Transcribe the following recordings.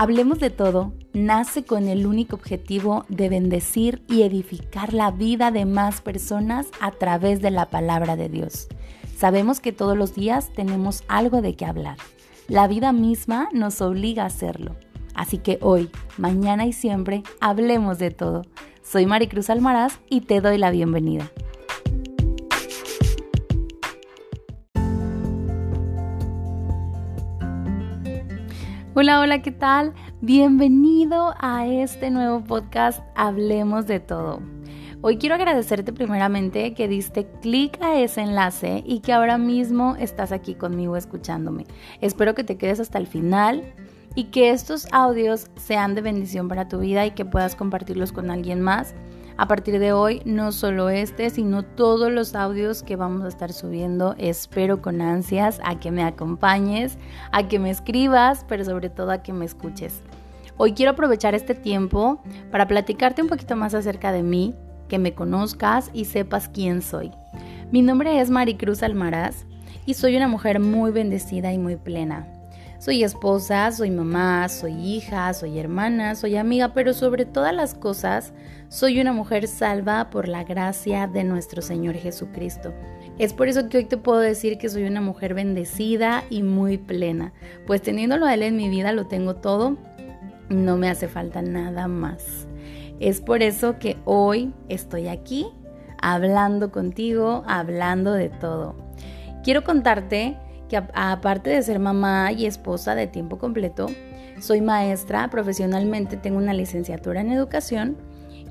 Hablemos de todo nace con el único objetivo de bendecir y edificar la vida de más personas a través de la palabra de Dios. Sabemos que todos los días tenemos algo de qué hablar. La vida misma nos obliga a hacerlo. Así que hoy, mañana y siempre, hablemos de todo. Soy Maricruz Almaraz y te doy la bienvenida. Hola, hola, ¿qué tal? Bienvenido a este nuevo podcast Hablemos de todo. Hoy quiero agradecerte primeramente que diste clic a ese enlace y que ahora mismo estás aquí conmigo escuchándome. Espero que te quedes hasta el final y que estos audios sean de bendición para tu vida y que puedas compartirlos con alguien más a partir de hoy, no solo este, sino todos los audios que vamos a estar subiendo, espero con ansias a que me acompañes, a que me escribas, pero sobre todo a que me escuches. Hoy quiero aprovechar este tiempo para platicarte un poquito más acerca de mí, que me conozcas y sepas quién soy. Mi nombre es Maricruz Almaraz y soy una mujer muy bendecida y muy plena. Soy esposa, soy mamá, soy hija, soy hermana, soy amiga, pero sobre todas las cosas, soy una mujer salva por la gracia de nuestro Señor Jesucristo. Es por eso que hoy te puedo decir que soy una mujer bendecida y muy plena, pues teniéndolo a Él en mi vida lo tengo todo, no me hace falta nada más. Es por eso que hoy estoy aquí hablando contigo, hablando de todo. Quiero contarte que aparte de ser mamá y esposa de tiempo completo, soy maestra, profesionalmente tengo una licenciatura en educación,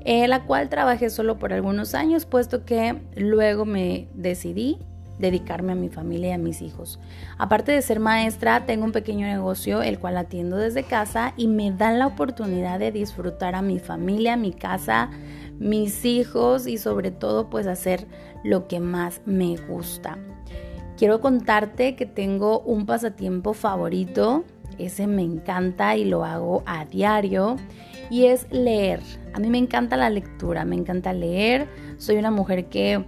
en la cual trabajé solo por algunos años, puesto que luego me decidí dedicarme a mi familia y a mis hijos. Aparte de ser maestra, tengo un pequeño negocio el cual atiendo desde casa y me da la oportunidad de disfrutar a mi familia, mi casa, mis hijos y sobre todo pues hacer lo que más me gusta. Quiero contarte que tengo un pasatiempo favorito, ese me encanta y lo hago a diario, y es leer. A mí me encanta la lectura, me encanta leer, soy una mujer que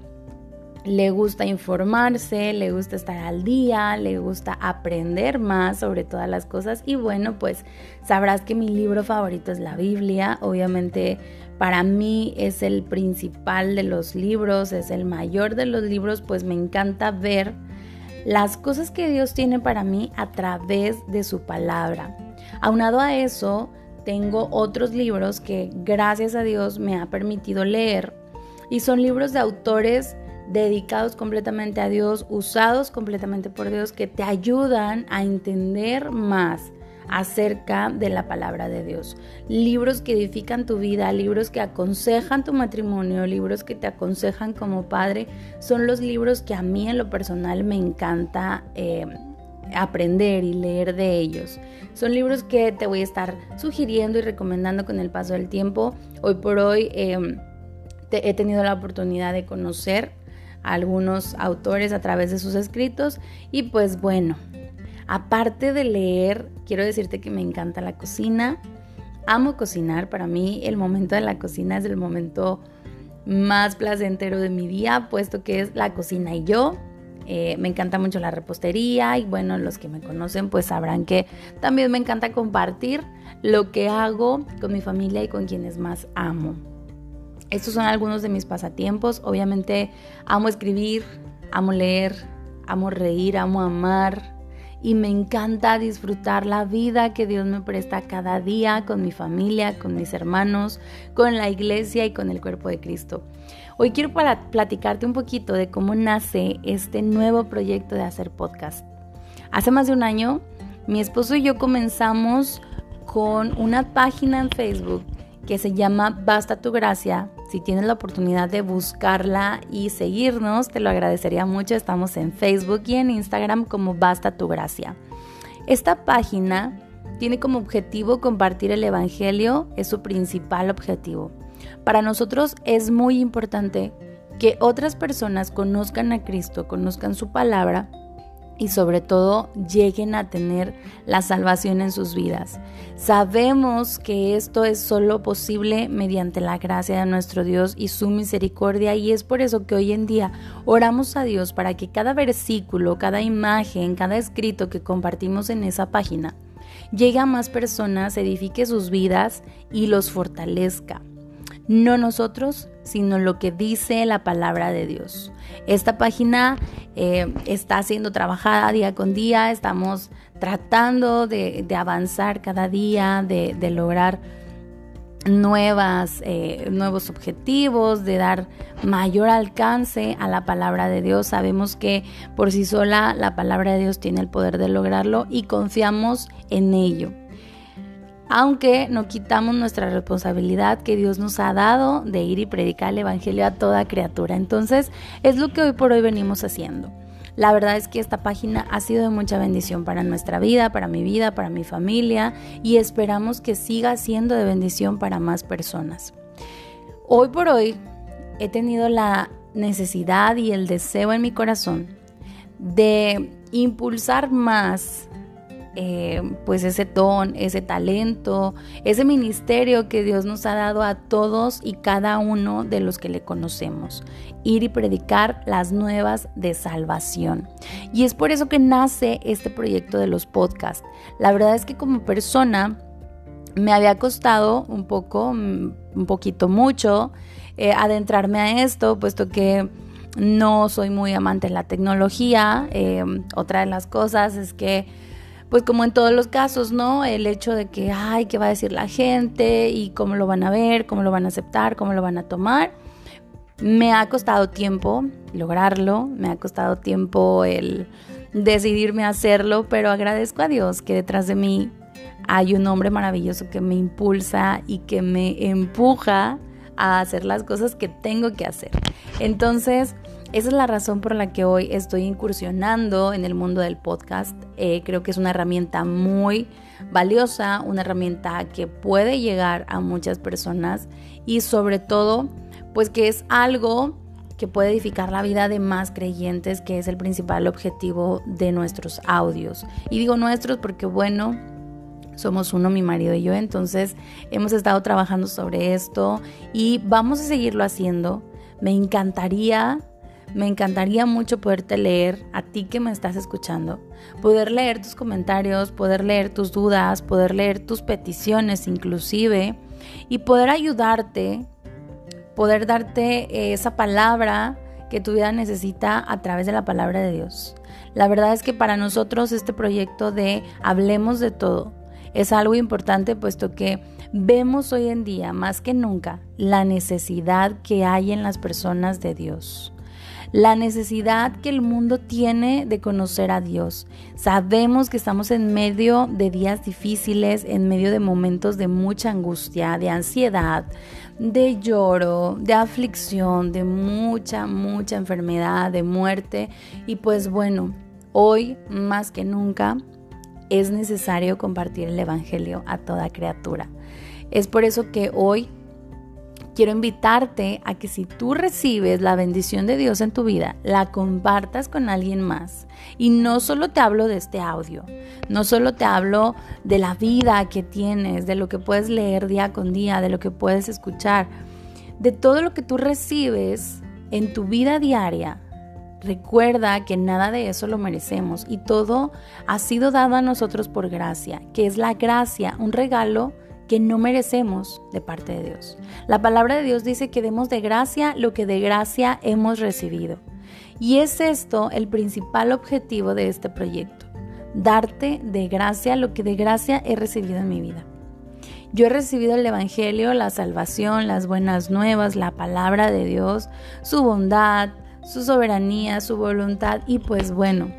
le gusta informarse, le gusta estar al día, le gusta aprender más sobre todas las cosas. Y bueno, pues sabrás que mi libro favorito es la Biblia, obviamente para mí es el principal de los libros, es el mayor de los libros, pues me encanta ver las cosas que Dios tiene para mí a través de su palabra. Aunado a eso, tengo otros libros que gracias a Dios me ha permitido leer y son libros de autores dedicados completamente a Dios, usados completamente por Dios, que te ayudan a entender más acerca de la palabra de Dios. Libros que edifican tu vida, libros que aconsejan tu matrimonio, libros que te aconsejan como padre, son los libros que a mí en lo personal me encanta. Eh, aprender y leer de ellos. Son libros que te voy a estar sugiriendo y recomendando con el paso del tiempo. Hoy por hoy eh, he tenido la oportunidad de conocer a algunos autores a través de sus escritos y pues bueno, Aparte de leer, quiero decirte que me encanta la cocina. Amo cocinar. Para mí el momento de la cocina es el momento más placentero de mi día, puesto que es la cocina y yo. Eh, me encanta mucho la repostería y bueno, los que me conocen pues sabrán que también me encanta compartir lo que hago con mi familia y con quienes más amo. Estos son algunos de mis pasatiempos. Obviamente amo escribir, amo leer, amo reír, amo amar, y me encanta disfrutar la vida que Dios me presta cada día con mi familia, con mis hermanos, con la iglesia y con el cuerpo de Cristo. Hoy quiero para platicarte un poquito de cómo nace este nuevo proyecto de hacer podcast. Hace más de un año, mi esposo y yo comenzamos con una página en Facebook que se llama Basta tu gracia. Si tienes la oportunidad de buscarla y seguirnos, te lo agradecería mucho. Estamos en Facebook y en Instagram como Basta tu gracia. Esta página tiene como objetivo compartir el Evangelio, es su principal objetivo. Para nosotros es muy importante que otras personas conozcan a Cristo, conozcan su palabra y sobre todo lleguen a tener la salvación en sus vidas. Sabemos que esto es solo posible mediante la gracia de nuestro Dios y su misericordia y es por eso que hoy en día oramos a Dios para que cada versículo, cada imagen, cada escrito que compartimos en esa página llegue a más personas, edifique sus vidas y los fortalezca. No nosotros, sino lo que dice la palabra de Dios. Esta página eh, está siendo trabajada día con día, estamos tratando de, avanzar cada día, de, lograr nuevas, eh, nuevos objetivos, de dar mayor alcance a la palabra de Dios. Sabemos que por sí sola la palabra de Dios tiene el poder de lograrlo y confiamos en ello. Aunque no quitamos nuestra responsabilidad que Dios nos ha dado de ir y predicar el Evangelio a toda criatura. Entonces es lo que hoy por hoy venimos haciendo. La verdad es que esta página ha sido de mucha bendición para nuestra vida, para mi vida, para mi familia y esperamos que siga siendo de bendición para más personas. Hoy por hoy he tenido la necesidad y el deseo en mi corazón de impulsar más eh, pues ese don, ese talento, ese ministerio que Dios nos ha dado a todos y cada uno de los que le conocemos. Ir y predicar las nuevas de salvación. Y es por eso que nace este proyecto de los podcasts. La verdad es que como persona me había costado un poco, mm, un poquito mucho, eh, adentrarme a esto, puesto que no soy muy amante de la tecnología. Eh, otra de las cosas es que pues como en todos los casos, ¿no? El hecho de que, ay, ¿qué va a decir la gente? Y cómo lo van a ver, cómo lo van a aceptar, cómo lo van a tomar. Me ha costado tiempo lograrlo, me ha costado tiempo el decidirme a hacerlo, pero agradezco a Dios que detrás de mí hay un hombre maravilloso que me impulsa y que me empuja a hacer las cosas que tengo que hacer. Entonces, esa es la razón por la que hoy estoy incursionando en el mundo del podcast. Eh, creo que es una herramienta muy valiosa, una herramienta que puede llegar a muchas personas y sobre todo, pues que es algo que puede edificar la vida de más creyentes, que es el principal objetivo de nuestros audios. Y digo nuestros porque, bueno, somos uno, mi marido y yo, entonces hemos estado trabajando sobre esto y vamos a seguirlo haciendo. Me encantaría me encantaría mucho poderte leer, a ti que me estás escuchando, poder leer tus comentarios, poder leer tus dudas, poder leer tus peticiones inclusive y poder ayudarte, poder darte esa palabra que tu vida necesita a través de la palabra de Dios. La verdad es que para nosotros este proyecto de Hablemos de todo es algo importante puesto que vemos hoy en día más que nunca la necesidad que hay en las personas de Dios la necesidad que el mundo tiene de conocer a Dios. Sabemos que estamos en medio de días difíciles, en medio de momentos de mucha angustia, de ansiedad, de lloro, de aflicción, de mucha, mucha enfermedad, de muerte. Y pues bueno, hoy más que nunca es necesario compartir el Evangelio a toda criatura. Es por eso que hoy quiero invitarte a que si tú recibes la bendición de Dios en tu vida, la compartas con alguien más. Y no solo te hablo de este audio, no solo te hablo de la vida que tienes, de lo que puedes leer día con día, de lo que puedes escuchar, de todo lo que tú recibes en tu vida diaria. Recuerda que nada de eso lo merecemos y todo ha sido dado a nosotros por gracia, que es la gracia, un regalo que no merecemos de parte de Dios. La palabra de Dios dice que demos de gracia lo que de gracia hemos recibido. Y es esto el principal objetivo de este proyecto, darte de gracia lo que de gracia he recibido en mi vida. Yo he recibido el Evangelio, la salvación, las buenas nuevas, la palabra de Dios, su bondad, su soberanía, su voluntad y pues bueno,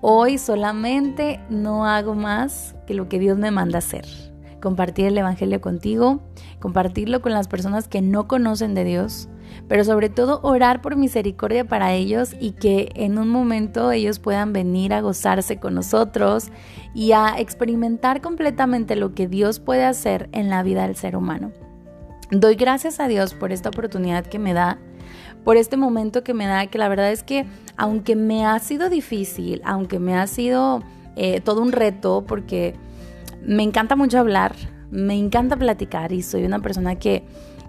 hoy solamente no hago más que lo que Dios me manda hacer compartir el Evangelio contigo, compartirlo con las personas que no conocen de Dios, pero sobre todo orar por misericordia para ellos y que en un momento ellos puedan venir a gozarse con nosotros y a experimentar completamente lo que Dios puede hacer en la vida del ser humano. Doy gracias a Dios por esta oportunidad que me da, por este momento que me da, que la verdad es que aunque me ha sido difícil, aunque me ha sido eh, todo un reto, porque me encanta mucho hablar, me encanta platicar y soy una persona que,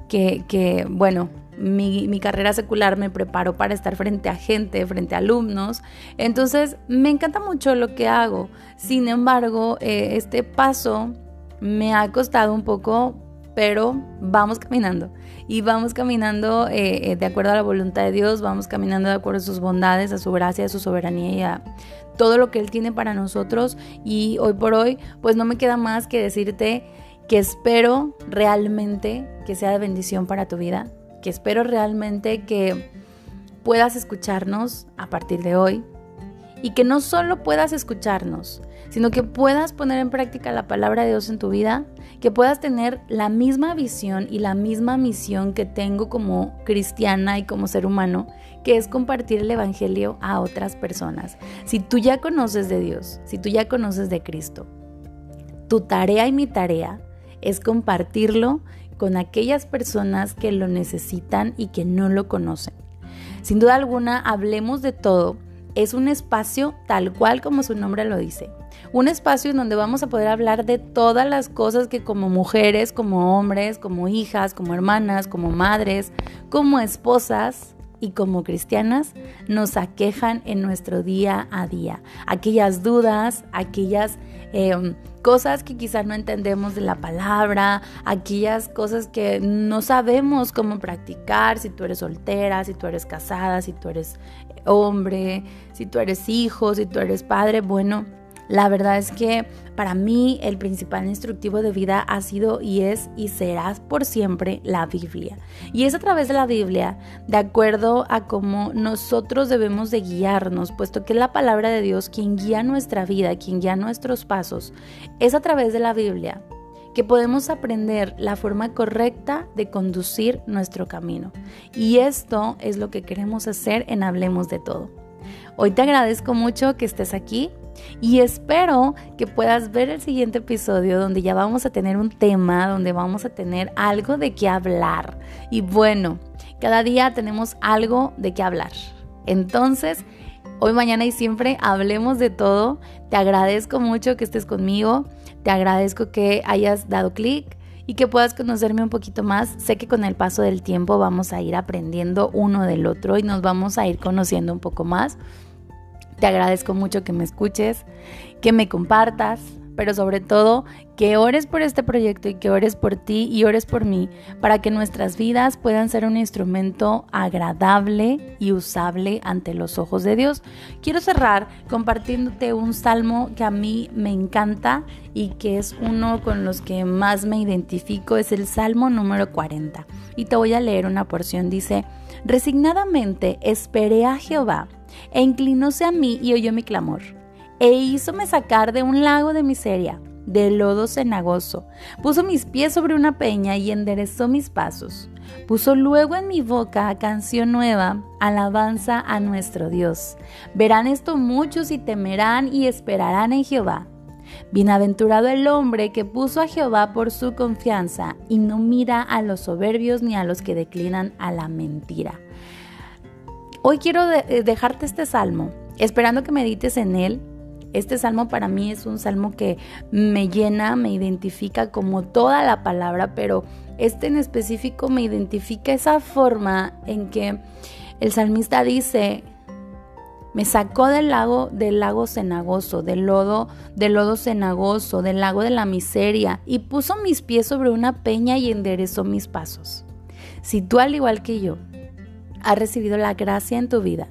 que, bueno, mi, mi, carrera secular me preparó para estar frente a gente, frente a alumnos. Entonces, me encanta mucho lo que hago. Sin embargo, eh, este paso me ha costado un poco, pero vamos caminando. Y vamos caminando eh, eh, de acuerdo a la voluntad de Dios, vamos caminando de acuerdo a sus bondades, a su gracia, a su soberanía y a todo lo que Él tiene para nosotros. Y hoy por hoy, pues no me queda más que decirte que espero realmente que sea de bendición para tu vida, que espero realmente que puedas escucharnos a partir de hoy y que no solo puedas escucharnos, sino que puedas poner en práctica la palabra de Dios en tu vida, que puedas tener la misma visión y la misma misión que tengo como cristiana y como ser humano, que es compartir el Evangelio a otras personas. Si tú ya conoces de Dios, si tú ya conoces de Cristo, tu tarea y mi tarea es compartirlo con aquellas personas que lo necesitan y que no lo conocen. Sin duda alguna, hablemos de todo. Es un espacio tal cual como su nombre lo dice. Un espacio en donde vamos a poder hablar de todas las cosas que como mujeres, como hombres, como hijas, como hermanas, como madres, como esposas, y como cristianas nos aquejan en nuestro día a día. Aquellas dudas, aquellas em, cosas que quizás no entendemos de la palabra, aquellas cosas que no sabemos cómo practicar, si tú eres soltera, si tú eres casada, si tú eres hombre, si tú eres hijo, si tú eres padre, bueno la verdad es que para mí el principal instructivo de vida ha sido y es y será por siempre la Biblia. Y es a través de la Biblia, de acuerdo a cómo nosotros debemos de guiarnos, puesto que es la palabra de Dios quien guía nuestra vida, quien guía nuestros pasos. Es a través de la Biblia que podemos aprender la forma correcta de conducir nuestro camino. Y esto es lo que queremos hacer en Hablemos de Todo. Hoy te agradezco mucho que estés aquí. Y espero que puedas ver el siguiente episodio donde ya vamos a tener un tema, donde vamos a tener algo de qué hablar. Y bueno, cada día tenemos algo de qué hablar. Entonces, hoy, mañana y siempre hablemos de todo. Te agradezco mucho que estés conmigo. Te agradezco que hayas dado clic y que puedas conocerme un poquito más. Sé que con el paso del tiempo vamos a ir aprendiendo uno del otro y nos vamos a ir conociendo un poco más. Te agradezco mucho que me escuches, que me compartas, pero sobre todo que ores por este proyecto y que ores por ti y ores por mí para que nuestras vidas puedan ser un instrumento agradable y usable ante los ojos de Dios. Quiero cerrar compartiéndote un salmo que a mí me encanta y que es uno con los que más me identifico, es el Salmo número 40. Y te voy a leer una porción, dice, resignadamente esperé a Jehová e inclinóse a mí y oyó mi clamor, e hízome sacar de un lago de miseria, de lodo cenagoso, puso mis pies sobre una peña y enderezó mis pasos, puso luego en mi boca canción nueva, alabanza a nuestro Dios. Verán esto muchos y temerán y esperarán en Jehová. Bienaventurado el hombre que puso a Jehová por su confianza y no mira a los soberbios ni a los que declinan a la mentira. Hoy quiero eh, dejarte este salmo, esperando que medites en él. Este salmo para mí es un salmo que me llena, me identifica como toda la palabra, pero este en específico me identifica esa forma en que el salmista dice, me sacó del lago, del lago cenagoso, del lodo, del lodo cenagoso, del lago de la miseria, y puso mis pies sobre una peña y enderezó mis pasos. Si tú, al igual que yo, has recibido la gracia en tu vida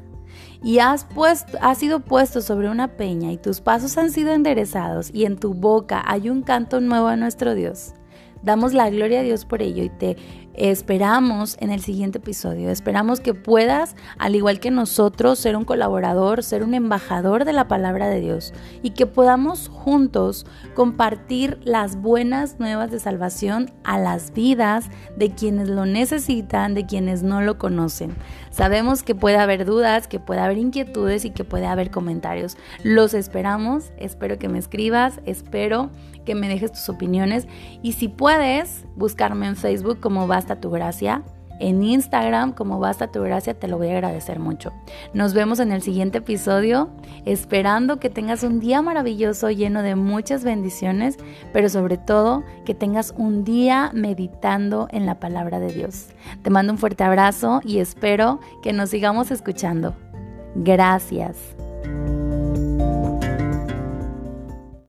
y has, puesto, has sido puesto sobre una peña y tus pasos han sido enderezados y en tu boca hay un canto nuevo a nuestro Dios. Damos la gloria a Dios por ello y te esperamos en el siguiente episodio. Esperamos que puedas, al igual que nosotros, ser un colaborador, ser un embajador de la palabra de Dios y que podamos juntos compartir las buenas nuevas de salvación a las vidas de quienes lo necesitan, de quienes no lo conocen. Sabemos que puede haber dudas, que puede haber inquietudes y que puede haber comentarios. Los esperamos, espero que me escribas, espero que me dejes tus opiniones y si puedes buscarme en Facebook como Basta tu Gracia en Instagram como Basta tu Gracia, te lo voy a agradecer mucho. Nos vemos en el siguiente episodio, esperando que tengas un día maravilloso lleno de muchas bendiciones, pero sobre todo que tengas un día meditando en la palabra de Dios. Te mando un fuerte abrazo y espero que nos sigamos escuchando. Gracias.